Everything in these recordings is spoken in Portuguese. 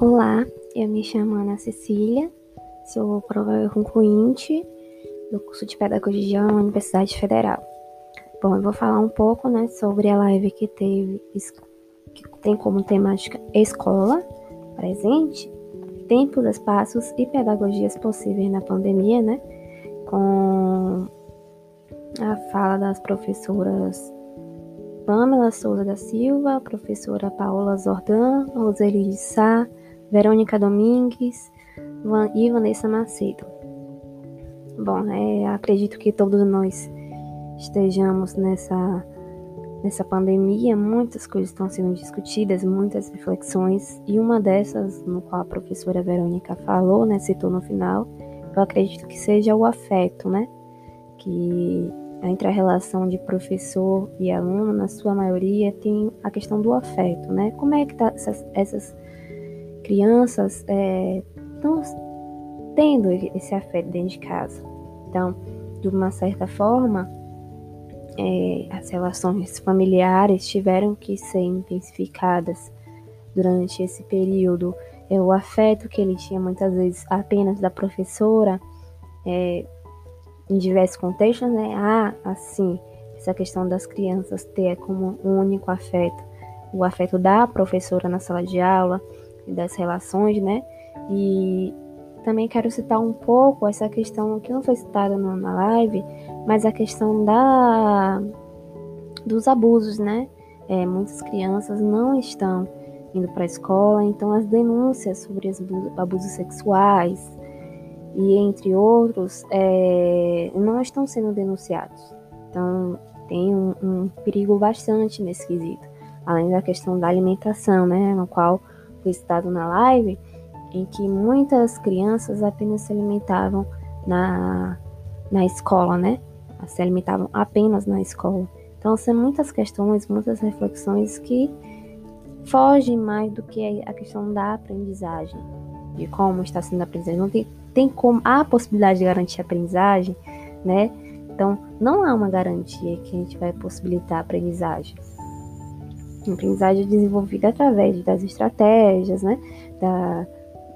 Olá, eu me chamo Ana Cecília, sou prova concluinte do curso de Pedagogia na Universidade Federal. Bom, eu vou falar um pouco né, sobre a live que teve, que tem como temática escola, presente, tempos, espaços e pedagogias possíveis na pandemia, né? Com a fala das professoras Pamela Souza da Silva, professora Paola Zordan, Roseli de Sá, Verônica Domingues e Vanessa Macedo. Bom, é, acredito que todos nós estejamos nessa, nessa pandemia, muitas coisas estão sendo discutidas, muitas reflexões, e uma dessas, no qual a professora Verônica falou, né, citou no final, eu acredito que seja o afeto, né, que entre a relação de professor e aluno, na sua maioria, tem a questão do afeto, né, como é que tá essas, essas crianças estão é, tendo esse afeto dentro de casa. Então, de uma certa forma, é, as relações familiares tiveram que ser intensificadas durante esse período. É, o afeto que ele tinha muitas vezes apenas da professora, é, em diversos contextos, né? Ah, assim, essa questão das crianças ter como único afeto o afeto da professora na sala de aula, das relações, né? E também quero citar um pouco essa questão que não foi citada na live, mas a questão da dos abusos, né? É, muitas crianças não estão indo para a escola, então as denúncias sobre os abusos sexuais e entre outros é, não estão sendo denunciados. Então tem um, um perigo bastante nesse quesito, além da questão da alimentação, né? No qual foi citado na live, em que muitas crianças apenas se alimentavam na, na escola, né? Se alimentavam apenas na escola. Então, são muitas questões, muitas reflexões que fogem mais do que a questão da aprendizagem, de como está sendo a aprendizagem. Não tem, tem como, há a possibilidade de garantir a aprendizagem, né? Então, não há uma garantia que a gente vai possibilitar a aprendizagem. A aprendizagem é desenvolvida através das estratégias, né? Da,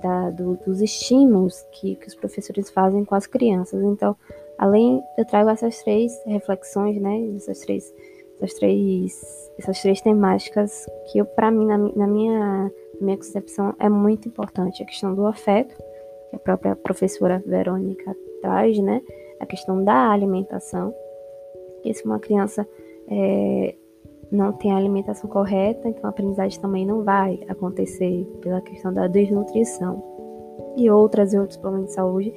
da, do, dos estímulos que, que os professores fazem com as crianças. Então, além, eu trago essas três reflexões, né? Essas três, essas três, essas três temáticas que, para mim, na, na, minha, minha concepção, é muito importante. A questão do afeto, que a própria professora Verônica traz, né? A questão da alimentação. Que se uma criança é, não tem a alimentação correta, então a aprendizagem também não vai acontecer pela questão da desnutrição e outras e outros problemas de saúde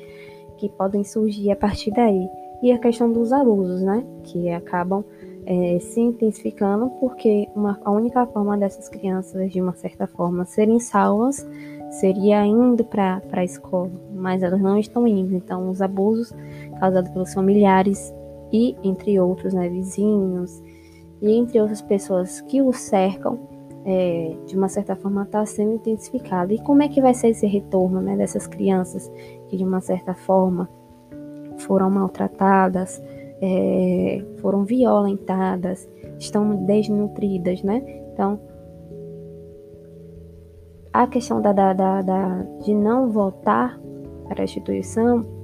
que podem surgir a partir daí. E a questão dos abusos, né, que acabam é, se intensificando porque uma, a única forma dessas crianças, de uma certa forma, serem salvas seria indo para a escola, mas elas não estão indo. Então, os abusos causados pelos familiares e, entre outros, né, vizinhos, e entre outras pessoas que o cercam, é, de uma certa forma está sendo intensificado. E como é que vai ser esse retorno né, dessas crianças que, de uma certa forma, foram maltratadas, é, foram violentadas, estão desnutridas, né? Então, a questão da, da, da, da, de não voltar para a instituição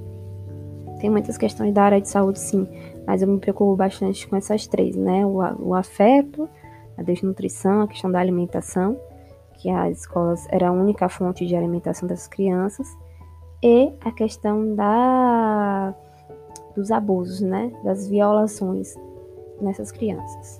tem muitas questões da área de saúde, sim, mas eu me preocupo bastante com essas três, né? O, o afeto, a desnutrição, a questão da alimentação, que as escolas era a única fonte de alimentação das crianças, e a questão da dos abusos, né? Das violações nessas crianças.